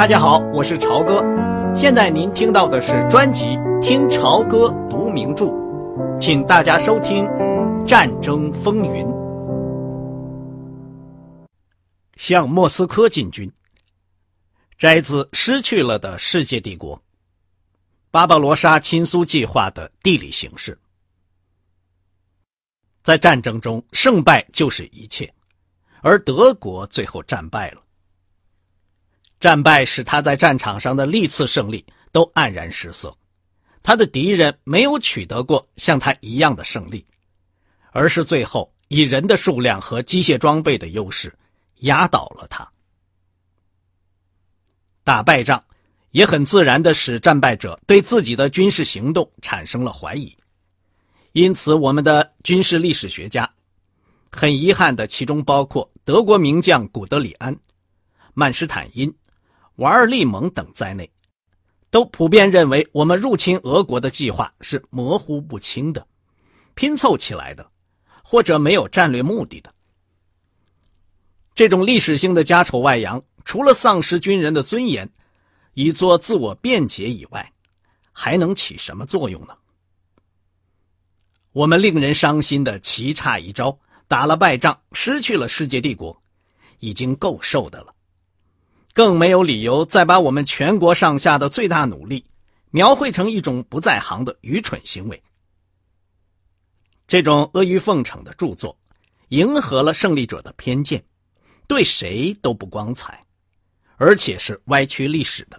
大家好，我是朝哥。现在您听到的是专辑《听朝歌读名著》，请大家收听《战争风云》。向莫斯科进军，摘自《失去了的世界帝国》，巴巴罗莎亲苏计划的地理形势。在战争中，胜败就是一切，而德国最后战败了。战败使他在战场上的历次胜利都黯然失色，他的敌人没有取得过像他一样的胜利，而是最后以人的数量和机械装备的优势压倒了他。打败仗也很自然的使战败者对自己的军事行动产生了怀疑，因此我们的军事历史学家很遗憾的，其中包括德国名将古德里安、曼施坦因。瓦尔利蒙等在内，都普遍认为我们入侵俄国的计划是模糊不清的、拼凑起来的，或者没有战略目的的。这种历史性的家丑外扬，除了丧失军人的尊严，以作自我辩解以外，还能起什么作用呢？我们令人伤心的棋差一招，打了败仗，失去了世界帝国，已经够受的了。更没有理由再把我们全国上下的最大努力描绘成一种不在行的愚蠢行为。这种阿谀奉承的著作，迎合了胜利者的偏见，对谁都不光彩，而且是歪曲历史的。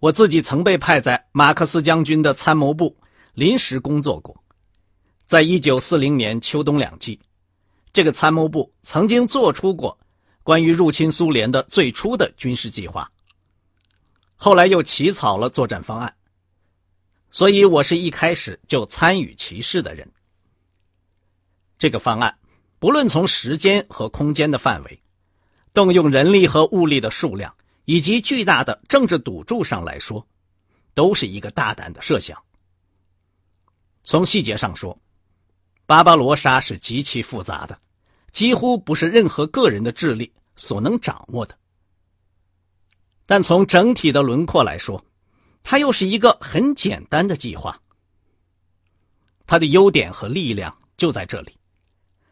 我自己曾被派在马克思将军的参谋部临时工作过，在一九四零年秋冬两季。这个参谋部曾经做出过关于入侵苏联的最初的军事计划，后来又起草了作战方案，所以我是一开始就参与其事的人。这个方案不论从时间和空间的范围，动用人力和物力的数量，以及巨大的政治赌注上来说，都是一个大胆的设想。从细节上说。巴巴罗莎是极其复杂的，几乎不是任何个人的智力所能掌握的。但从整体的轮廓来说，它又是一个很简单的计划。它的优点和力量就在这里，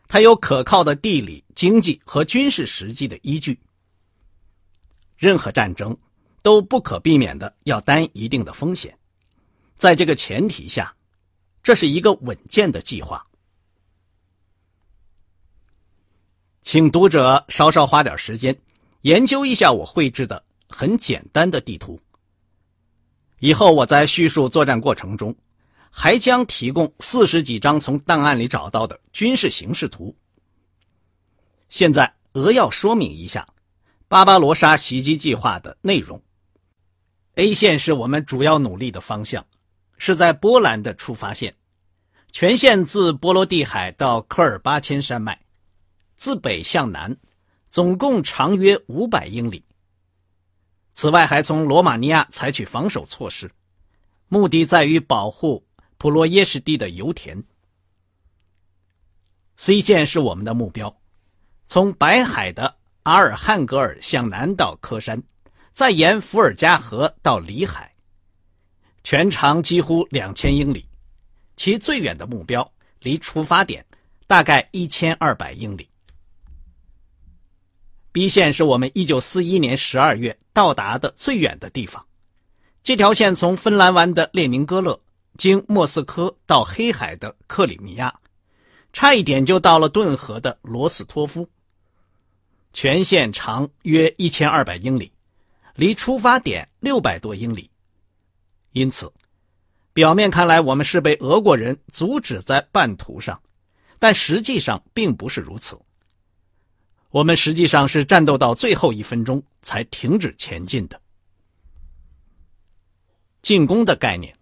它有可靠的地理、经济和军事实际的依据。任何战争都不可避免的要担一定的风险，在这个前提下，这是一个稳健的计划。请读者稍稍花点时间，研究一下我绘制的很简单的地图。以后我在叙述作战过程中，还将提供四十几张从档案里找到的军事形势图。现在扼要说明一下巴巴罗莎袭击计划的内容。A 线是我们主要努力的方向，是在波兰的出发线，全线自波罗的海到科尔巴阡山脉。自北向南，总共长约五百英里。此外，还从罗马尼亚采取防守措施，目的在于保护普罗耶什地的油田。C 线是我们的目标，从白海的阿尔汉格尔向南到科山，再沿伏尔加河到里海，全长几乎两千英里，其最远的目标离出发点大概一千二百英里。B 线是我们1941年12月到达的最远的地方。这条线从芬兰湾的列宁格勒，经莫斯科到黑海的克里米亚，差一点就到了顿河的罗斯托夫。全线长约1200英里，离出发点600多英里。因此，表面看来我们是被俄国人阻止在半途上，但实际上并不是如此。我们实际上是战斗到最后一分钟才停止前进的。进攻的概念。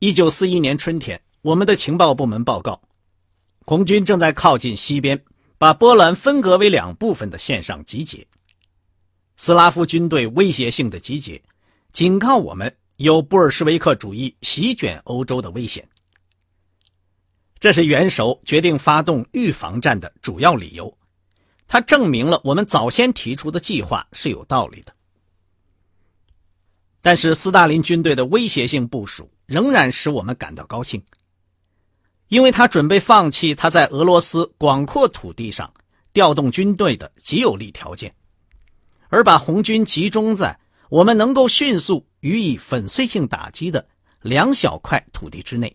一九四一年春天，我们的情报部门报告，红军正在靠近西边，把波兰分割为两部分的线上集结。斯拉夫军队威胁性的集结，警告我们有布尔什维克主义席卷欧洲的危险。这是元首决定发动预防战的主要理由，它证明了我们早先提出的计划是有道理的。但是，斯大林军队的威胁性部署仍然使我们感到高兴，因为他准备放弃他在俄罗斯广阔土地上调动军队的极有利条件，而把红军集中在我们能够迅速予以粉碎性打击的两小块土地之内。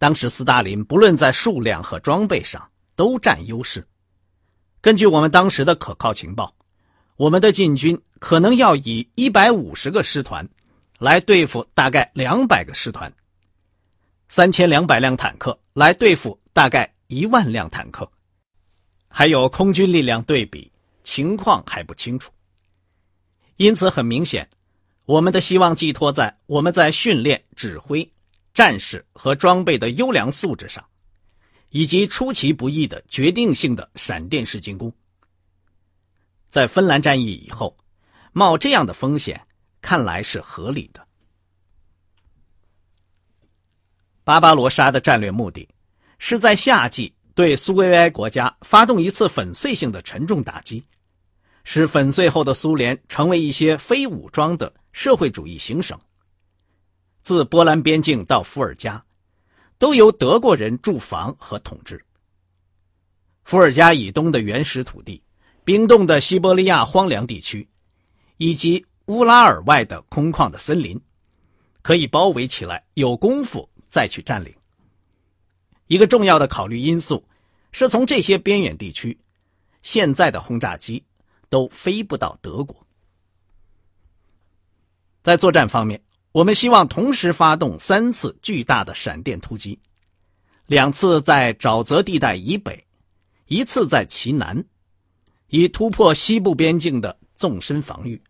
当时，斯大林不论在数量和装备上都占优势。根据我们当时的可靠情报，我们的进军可能要以一百五十个师团来对付大概两百个师团，三千两百辆坦克来对付大概一万辆坦克，还有空军力量对比情况还不清楚。因此，很明显，我们的希望寄托在我们在训练、指挥。战士和装备的优良素质上，以及出其不意的决定性的闪电式进攻，在芬兰战役以后，冒这样的风险看来是合理的。巴巴罗莎的战略目的是在夏季对苏维埃国家发动一次粉碎性的沉重打击，使粉碎后的苏联成为一些非武装的社会主义行省。自波兰边境到伏尔加，都由德国人驻防和统治。伏尔加以东的原始土地、冰冻的西伯利亚荒凉地区，以及乌拉尔外的空旷的森林，可以包围起来，有功夫再去占领。一个重要的考虑因素是从这些边远地区，现在的轰炸机都飞不到德国。在作战方面。我们希望同时发动三次巨大的闪电突击，两次在沼泽地带以北，一次在其南，以突破西部边境的纵深防御，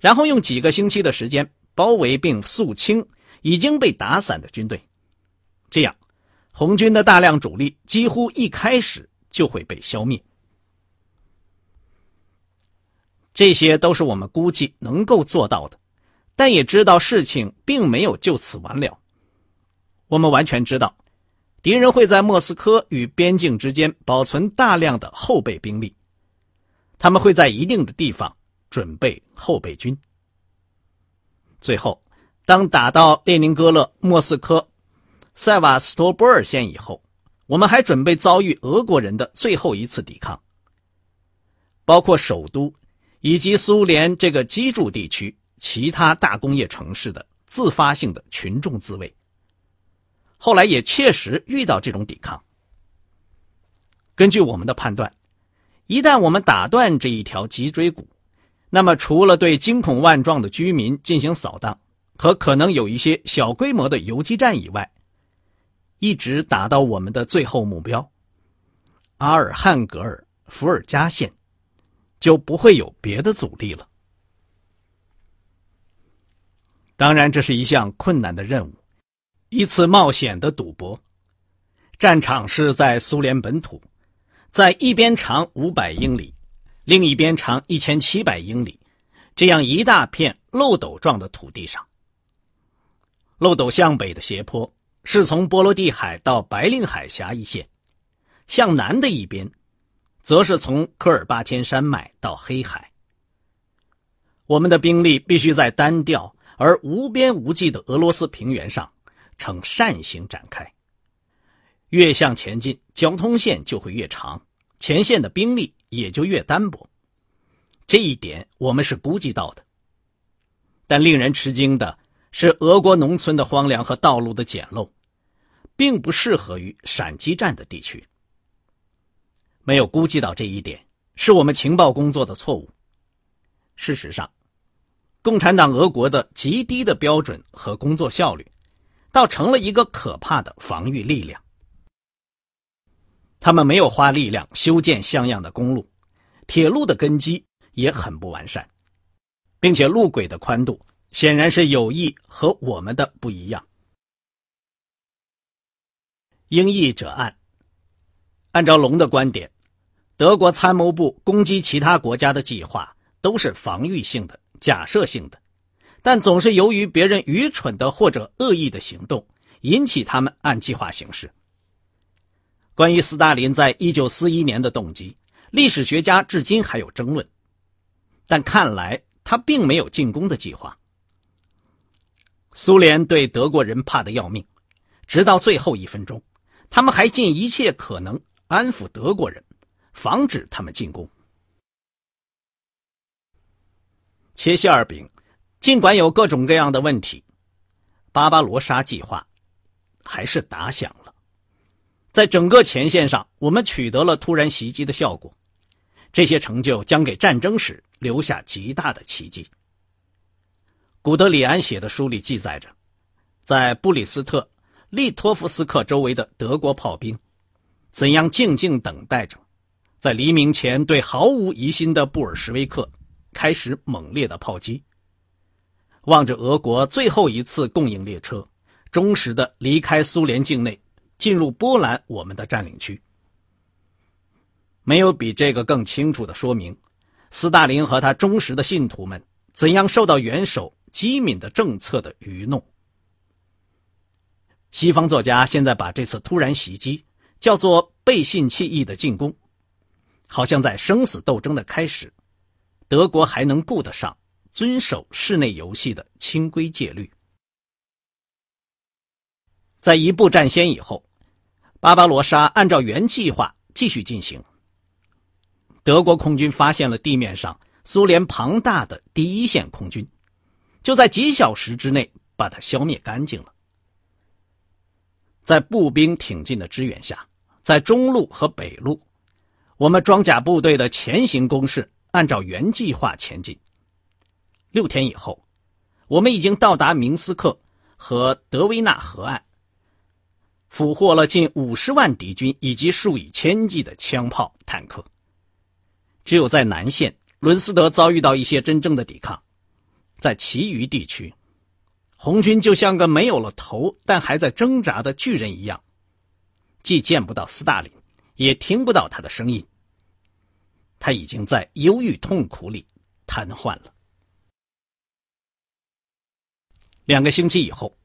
然后用几个星期的时间包围并肃清已经被打散的军队。这样，红军的大量主力几乎一开始就会被消灭。这些都是我们估计能够做到的。但也知道事情并没有就此完了。我们完全知道，敌人会在莫斯科与边境之间保存大量的后备兵力，他们会在一定的地方准备后备军。最后，当打到列宁格勒、莫斯科、塞瓦斯托波尔线以后，我们还准备遭遇俄国人的最后一次抵抗，包括首都以及苏联这个基筑地区。其他大工业城市的自发性的群众自卫，后来也确实遇到这种抵抗。根据我们的判断，一旦我们打断这一条脊椎骨，那么除了对惊恐万状的居民进行扫荡和可能有一些小规模的游击战以外，一直打到我们的最后目标——阿尔汉格尔伏尔加县，就不会有别的阻力了。当然，这是一项困难的任务，一次冒险的赌博。战场是在苏联本土，在一边长五百英里，另一边长一千七百英里，这样一大片漏斗状的土地上。漏斗向北的斜坡是从波罗的海到白令海峡一线，向南的一边，则是从科尔巴阡山脉到黑海。我们的兵力必须在单调。而无边无际的俄罗斯平原上，呈扇形展开。越向前进，交通线就会越长，前线的兵力也就越单薄。这一点我们是估计到的。但令人吃惊的是，俄国农村的荒凉和道路的简陋，并不适合于闪击战的地区。没有估计到这一点，是我们情报工作的错误。事实上。共产党俄国的极低的标准和工作效率，倒成了一个可怕的防御力量。他们没有花力量修建像样的公路，铁路的根基也很不完善，并且路轨的宽度显然是有意和我们的不一样。英译者案，按照龙的观点，德国参谋部攻击其他国家的计划都是防御性的。假设性的，但总是由于别人愚蠢的或者恶意的行动，引起他们按计划行事。关于斯大林在一九四一年的动机，历史学家至今还有争论。但看来他并没有进攻的计划。苏联对德国人怕得要命，直到最后一分钟，他们还尽一切可能安抚德国人，防止他们进攻。切希尔饼，尽管有各种各样的问题，巴巴罗莎计划还是打响了。在整个前线上，我们取得了突然袭击的效果，这些成就将给战争史留下极大的奇迹。古德里安写的书里记载着，在布里斯特、利托夫斯克周围的德国炮兵，怎样静静等待着，在黎明前对毫无疑心的布尔什维克。开始猛烈的炮击，望着俄国最后一次供应列车，忠实的离开苏联境内，进入波兰我们的占领区。没有比这个更清楚的说明，斯大林和他忠实的信徒们怎样受到元首机敏的政策的愚弄。西方作家现在把这次突然袭击叫做背信弃义的进攻，好像在生死斗争的开始。德国还能顾得上遵守室内游戏的清规戒律。在一步占先以后，巴巴罗莎按照原计划继续进行。德国空军发现了地面上苏联庞大的第一线空军，就在几小时之内把它消灭干净了。在步兵挺进的支援下，在中路和北路，我们装甲部队的前行攻势。按照原计划前进。六天以后，我们已经到达明斯克和德维纳河岸，俘获了近五十万敌军以及数以千计的枪炮、坦克。只有在南线，伦斯德遭遇到一些真正的抵抗。在其余地区，红军就像个没有了头但还在挣扎的巨人一样，既见不到斯大林，也听不到他的声音。他已经在忧郁痛苦里瘫痪了。两个星期以后，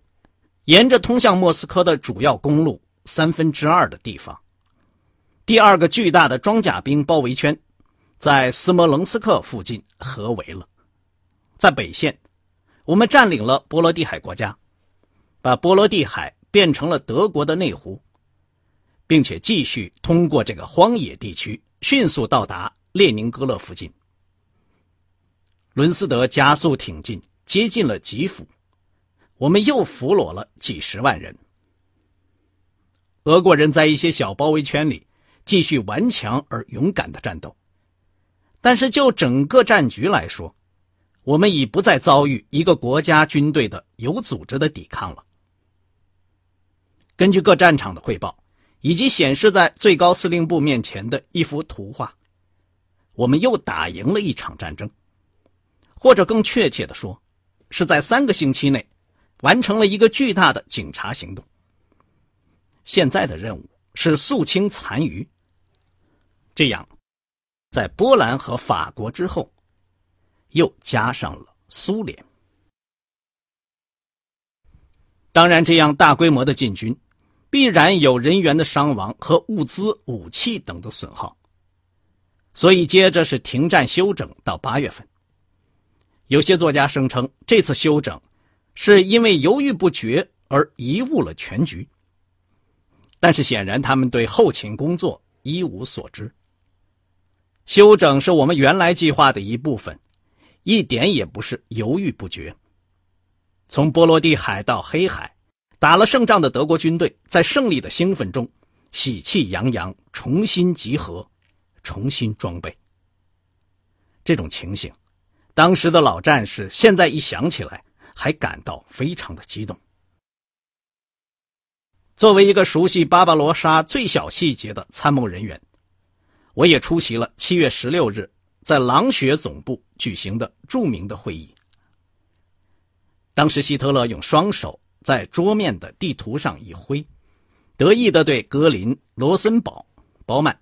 沿着通向莫斯科的主要公路三分之二的地方，第二个巨大的装甲兵包围圈在斯摩棱斯克附近合围了。在北线，我们占领了波罗的海国家，把波罗的海变成了德国的内湖，并且继续通过这个荒野地区迅速到达。列宁格勒附近，伦斯德加速挺进，接近了吉夫。我们又俘虏了几十万人。俄国人在一些小包围圈里继续顽强而勇敢的战斗，但是就整个战局来说，我们已不再遭遇一个国家军队的有组织的抵抗了。根据各战场的汇报，以及显示在最高司令部面前的一幅图画。我们又打赢了一场战争，或者更确切的说，是在三个星期内完成了一个巨大的警察行动。现在的任务是肃清残余。这样，在波兰和法国之后，又加上了苏联。当然，这样大规模的进军，必然有人员的伤亡和物资、武器等的损耗。所以，接着是停战休整到八月份。有些作家声称，这次休整是因为犹豫不决而贻误了全局。但是，显然他们对后勤工作一无所知。休整是我们原来计划的一部分，一点也不是犹豫不决。从波罗的海到黑海，打了胜仗的德国军队在胜利的兴奋中喜气洋洋，重新集合。重新装备，这种情形，当时的老战士现在一想起来，还感到非常的激动。作为一个熟悉巴巴罗莎最小细节的参谋人员，我也出席了七月十六日在狼穴总部举行的著名的会议。当时，希特勒用双手在桌面的地图上一挥，得意的对格林、罗森堡、包曼。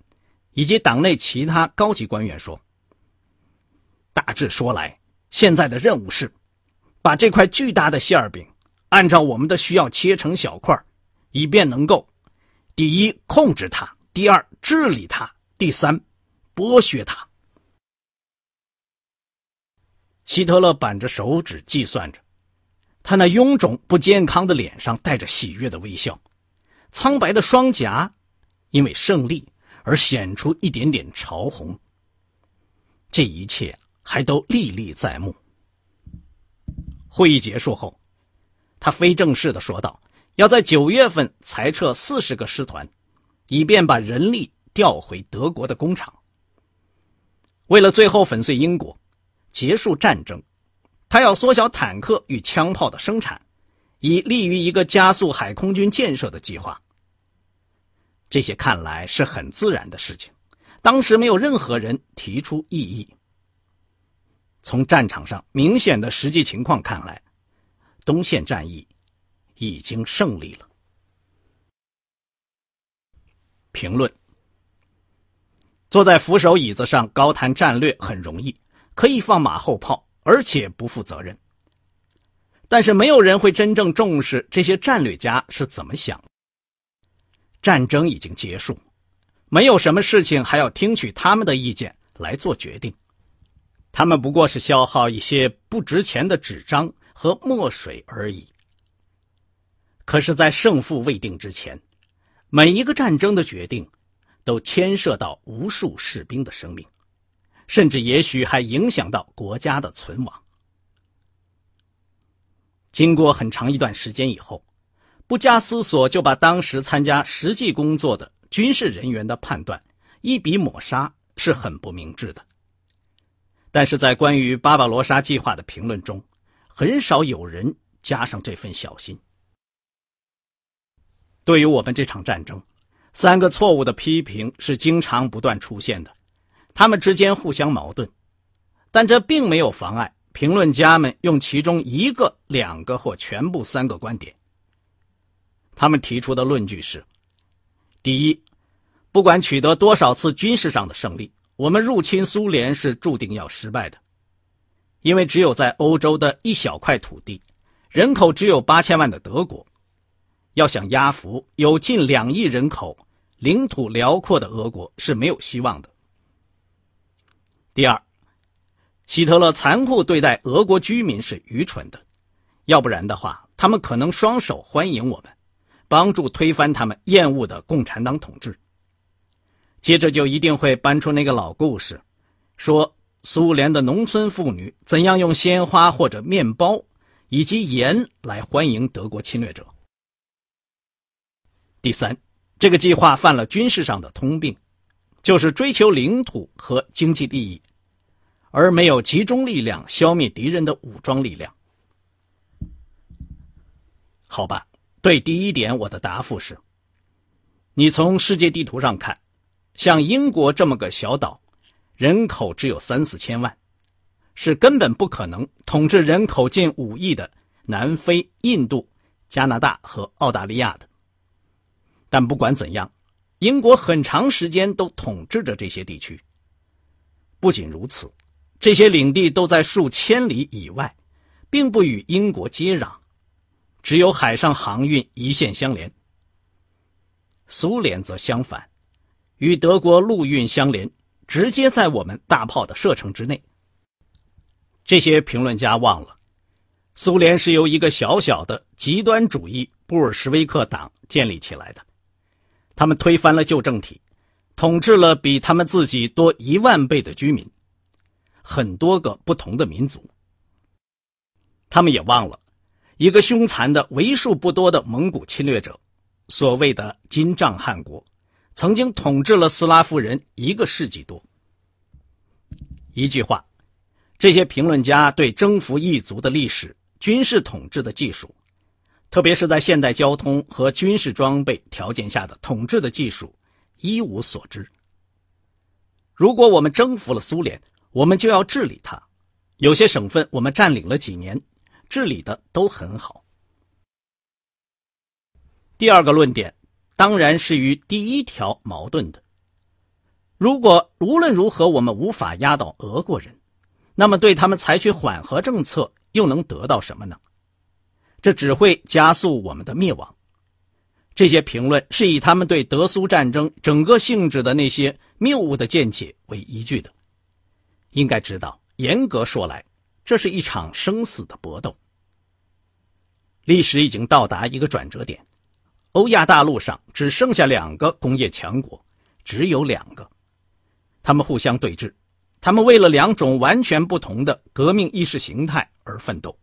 以及党内其他高级官员说：“大致说来，现在的任务是，把这块巨大的馅饼，按照我们的需要切成小块，以便能够，第一控制它，第二，治理它；第三，剥削他。希特勒板着手指计算着，他那臃肿不健康的脸上带着喜悦的微笑，苍白的双颊因为胜利而显出一点点潮红。这一切还都历历在目。会议结束后，他非正式的说道：“要在九月份裁撤四十个师团，以便把人力调回德国的工厂。为了最后粉碎英国。”结束战争，他要缩小坦克与枪炮的生产，以利于一个加速海空军建设的计划。这些看来是很自然的事情，当时没有任何人提出异议。从战场上明显的实际情况看来，东线战役已经胜利了。评论：坐在扶手椅子上高谈战略很容易。可以放马后炮，而且不负责任。但是没有人会真正重视这些战略家是怎么想。战争已经结束，没有什么事情还要听取他们的意见来做决定。他们不过是消耗一些不值钱的纸张和墨水而已。可是，在胜负未定之前，每一个战争的决定都牵涉到无数士兵的生命。甚至也许还影响到国家的存亡。经过很长一段时间以后，不加思索就把当时参加实际工作的军事人员的判断一笔抹杀，是很不明智的。但是在关于巴巴罗莎计划的评论中，很少有人加上这份小心。对于我们这场战争，三个错误的批评是经常不断出现的。他们之间互相矛盾，但这并没有妨碍评论家们用其中一个、两个或全部三个观点。他们提出的论据是：第一，不管取得多少次军事上的胜利，我们入侵苏联是注定要失败的，因为只有在欧洲的一小块土地，人口只有八千万的德国，要想压服有近两亿人口、领土辽阔的俄国是没有希望的。第二，希特勒残酷对待俄国居民是愚蠢的，要不然的话，他们可能双手欢迎我们，帮助推翻他们厌恶的共产党统治。接着就一定会搬出那个老故事，说苏联的农村妇女怎样用鲜花或者面包以及盐来欢迎德国侵略者。第三，这个计划犯了军事上的通病。就是追求领土和经济利益，而没有集中力量消灭敌人的武装力量。好吧，对第一点，我的答复是：你从世界地图上看，像英国这么个小岛，人口只有三四千万，是根本不可能统治人口近五亿的南非、印度、加拿大和澳大利亚的。但不管怎样。英国很长时间都统治着这些地区。不仅如此，这些领地都在数千里以外，并不与英国接壤，只有海上航运一线相连。苏联则相反，与德国陆运相连，直接在我们大炮的射程之内。这些评论家忘了，苏联是由一个小小的极端主义布尔什维克党建立起来的。他们推翻了旧政体，统治了比他们自己多一万倍的居民，很多个不同的民族。他们也忘了，一个凶残的、为数不多的蒙古侵略者，所谓的金帐汗国，曾经统治了斯拉夫人一个世纪多。一句话，这些评论家对征服异族的历史、军事统治的技术。特别是在现代交通和军事装备条件下的统治的技术一无所知。如果我们征服了苏联，我们就要治理它。有些省份我们占领了几年，治理的都很好。第二个论点当然是与第一条矛盾的。如果无论如何我们无法压倒俄国人，那么对他们采取缓和政策又能得到什么呢？这只会加速我们的灭亡。这些评论是以他们对德苏战争整个性质的那些谬误的见解为依据的。应该知道，严格说来，这是一场生死的搏斗。历史已经到达一个转折点，欧亚大陆上只剩下两个工业强国，只有两个，他们互相对峙，他们为了两种完全不同的革命意识形态而奋斗。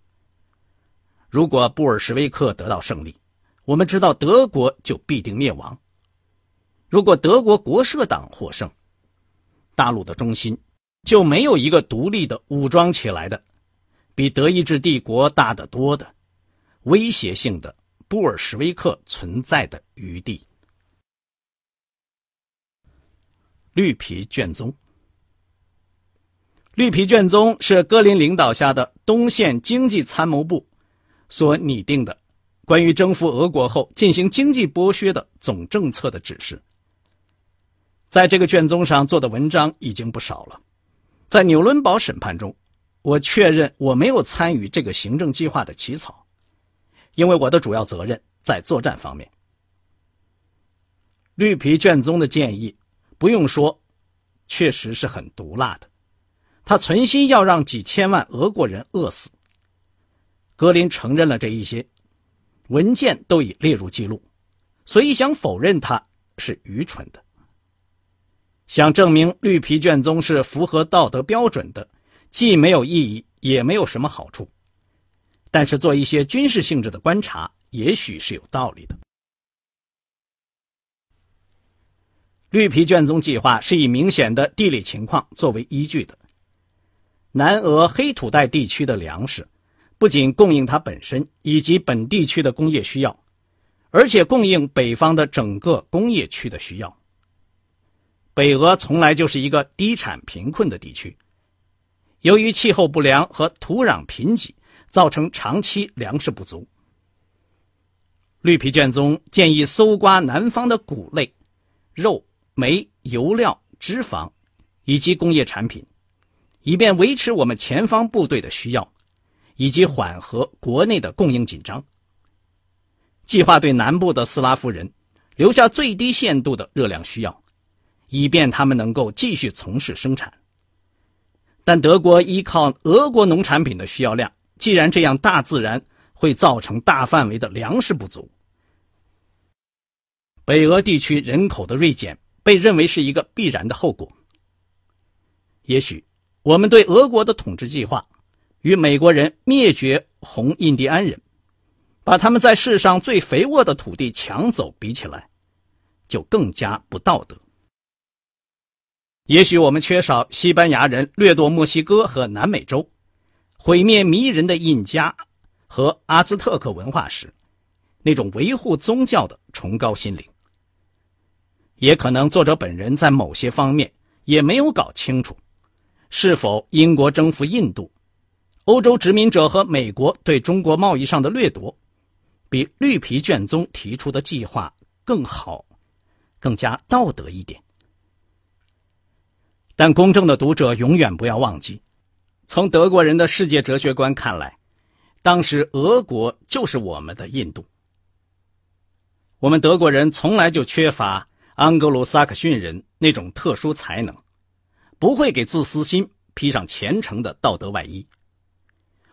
如果布尔什维克得到胜利，我们知道德国就必定灭亡。如果德国国社党获胜，大陆的中心就没有一个独立的武装起来的、比德意志帝国大得多的、威胁性的布尔什维克存在的余地。绿皮卷宗，绿皮卷宗是戈林领导下的东线经济参谋部所拟定的。关于征服俄国后进行经济剥削的总政策的指示，在这个卷宗上做的文章已经不少了。在纽伦堡审判中，我确认我没有参与这个行政计划的起草，因为我的主要责任在作战方面。绿皮卷宗的建议，不用说，确实是很毒辣的。他存心要让几千万俄国人饿死。格林承认了这一些。文件都已列入记录，所以想否认他是愚蠢的。想证明绿皮卷宗是符合道德标准的，既没有意义，也没有什么好处。但是做一些军事性质的观察，也许是有道理的。绿皮卷宗计划是以明显的地理情况作为依据的。南俄黑土带地区的粮食。不仅供应它本身以及本地区的工业需要，而且供应北方的整个工业区的需要。北俄从来就是一个低产贫困的地区，由于气候不良和土壤贫瘠，造成长期粮食不足。绿皮卷宗建议搜刮南方的谷类、肉、煤、油料、脂肪以及工业产品，以便维持我们前方部队的需要。以及缓和国内的供应紧张。计划对南部的斯拉夫人留下最低限度的热量需要，以便他们能够继续从事生产。但德国依靠俄国农产品的需要量，既然这样，大自然会造成大范围的粮食不足。北俄地区人口的锐减被认为是一个必然的后果。也许我们对俄国的统治计划。与美国人灭绝红印第安人，把他们在世上最肥沃的土地抢走比起来，就更加不道德。也许我们缺少西班牙人掠夺墨西哥和南美洲，毁灭迷人的印加和阿兹特克文化时，那种维护宗教的崇高心灵。也可能作者本人在某些方面也没有搞清楚，是否英国征服印度。欧洲殖民者和美国对中国贸易上的掠夺，比绿皮卷宗提出的计划更好，更加道德一点。但公正的读者永远不要忘记，从德国人的世界哲学观看来，当时俄国就是我们的印度。我们德国人从来就缺乏安格鲁撒克逊人那种特殊才能，不会给自私心披上虔诚的道德外衣。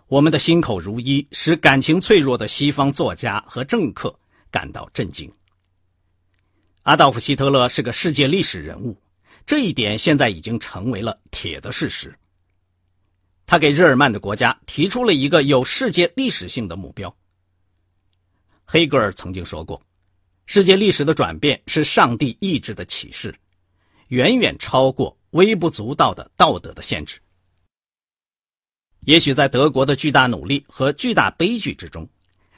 我们的心口如一，使感情脆弱的西方作家和政客感到震惊。阿道夫·希特勒是个世界历史人物，这一点现在已经成为了铁的事实。他给日耳曼的国家提出了一个有世界历史性的目标。黑格尔曾经说过：“世界历史的转变是上帝意志的启示，远远超过微不足道的道德的限制。”也许在德国的巨大努力和巨大悲剧之中，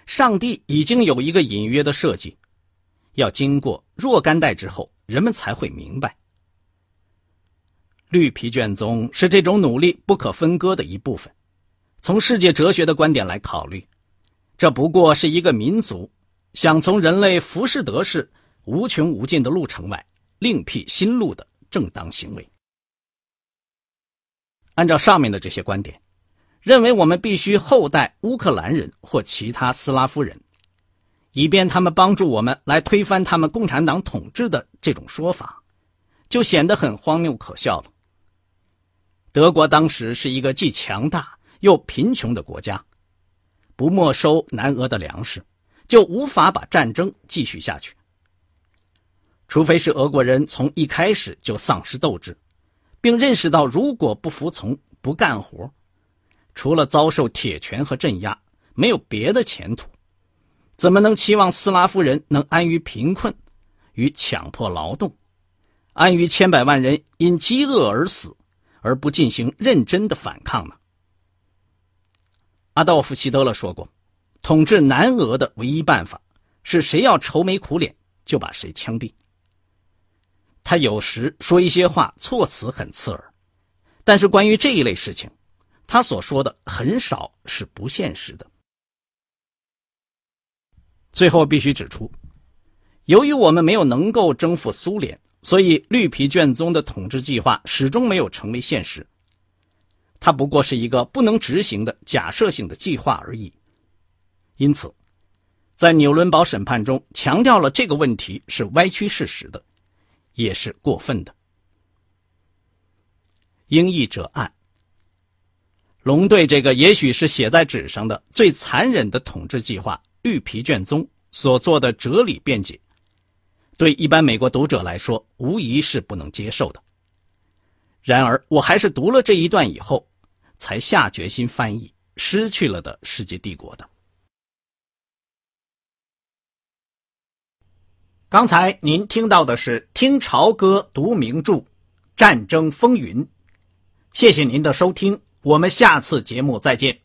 上帝已经有一个隐约的设计，要经过若干代之后，人们才会明白。绿皮卷宗是这种努力不可分割的一部分。从世界哲学的观点来考虑，这不过是一个民族想从人类浮士德式无穷无尽的路程外另辟新路的正当行为。按照上面的这些观点。认为我们必须厚待乌克兰人或其他斯拉夫人，以便他们帮助我们来推翻他们共产党统治的这种说法，就显得很荒谬可笑了。德国当时是一个既强大又贫穷的国家，不没收南俄的粮食，就无法把战争继续下去。除非是俄国人从一开始就丧失斗志，并认识到如果不服从、不干活，除了遭受铁拳和镇压，没有别的前途，怎么能期望斯拉夫人能安于贫困与强迫劳动，安于千百万人因饥饿而死？而不进行认真的反抗呢？阿道夫·希特勒说过：“统治南俄的唯一办法是谁要愁眉苦脸，就把谁枪毙。”他有时说一些话，措辞很刺耳，但是关于这一类事情，他所说的很少是不现实的。最后必须指出，由于我们没有能够征服苏联。所以，绿皮卷宗的统治计划始终没有成为现实。它不过是一个不能执行的假设性的计划而已。因此，在纽伦堡审判中强调了这个问题是歪曲事实的，也是过分的。英译者按龙对这个也许是写在纸上的最残忍的统治计划——绿皮卷宗所做的哲理辩解。对一般美国读者来说，无疑是不能接受的。然而，我还是读了这一段以后，才下决心翻译《失去了的世界帝国》的。刚才您听到的是《听潮歌读名著：战争风云》，谢谢您的收听，我们下次节目再见。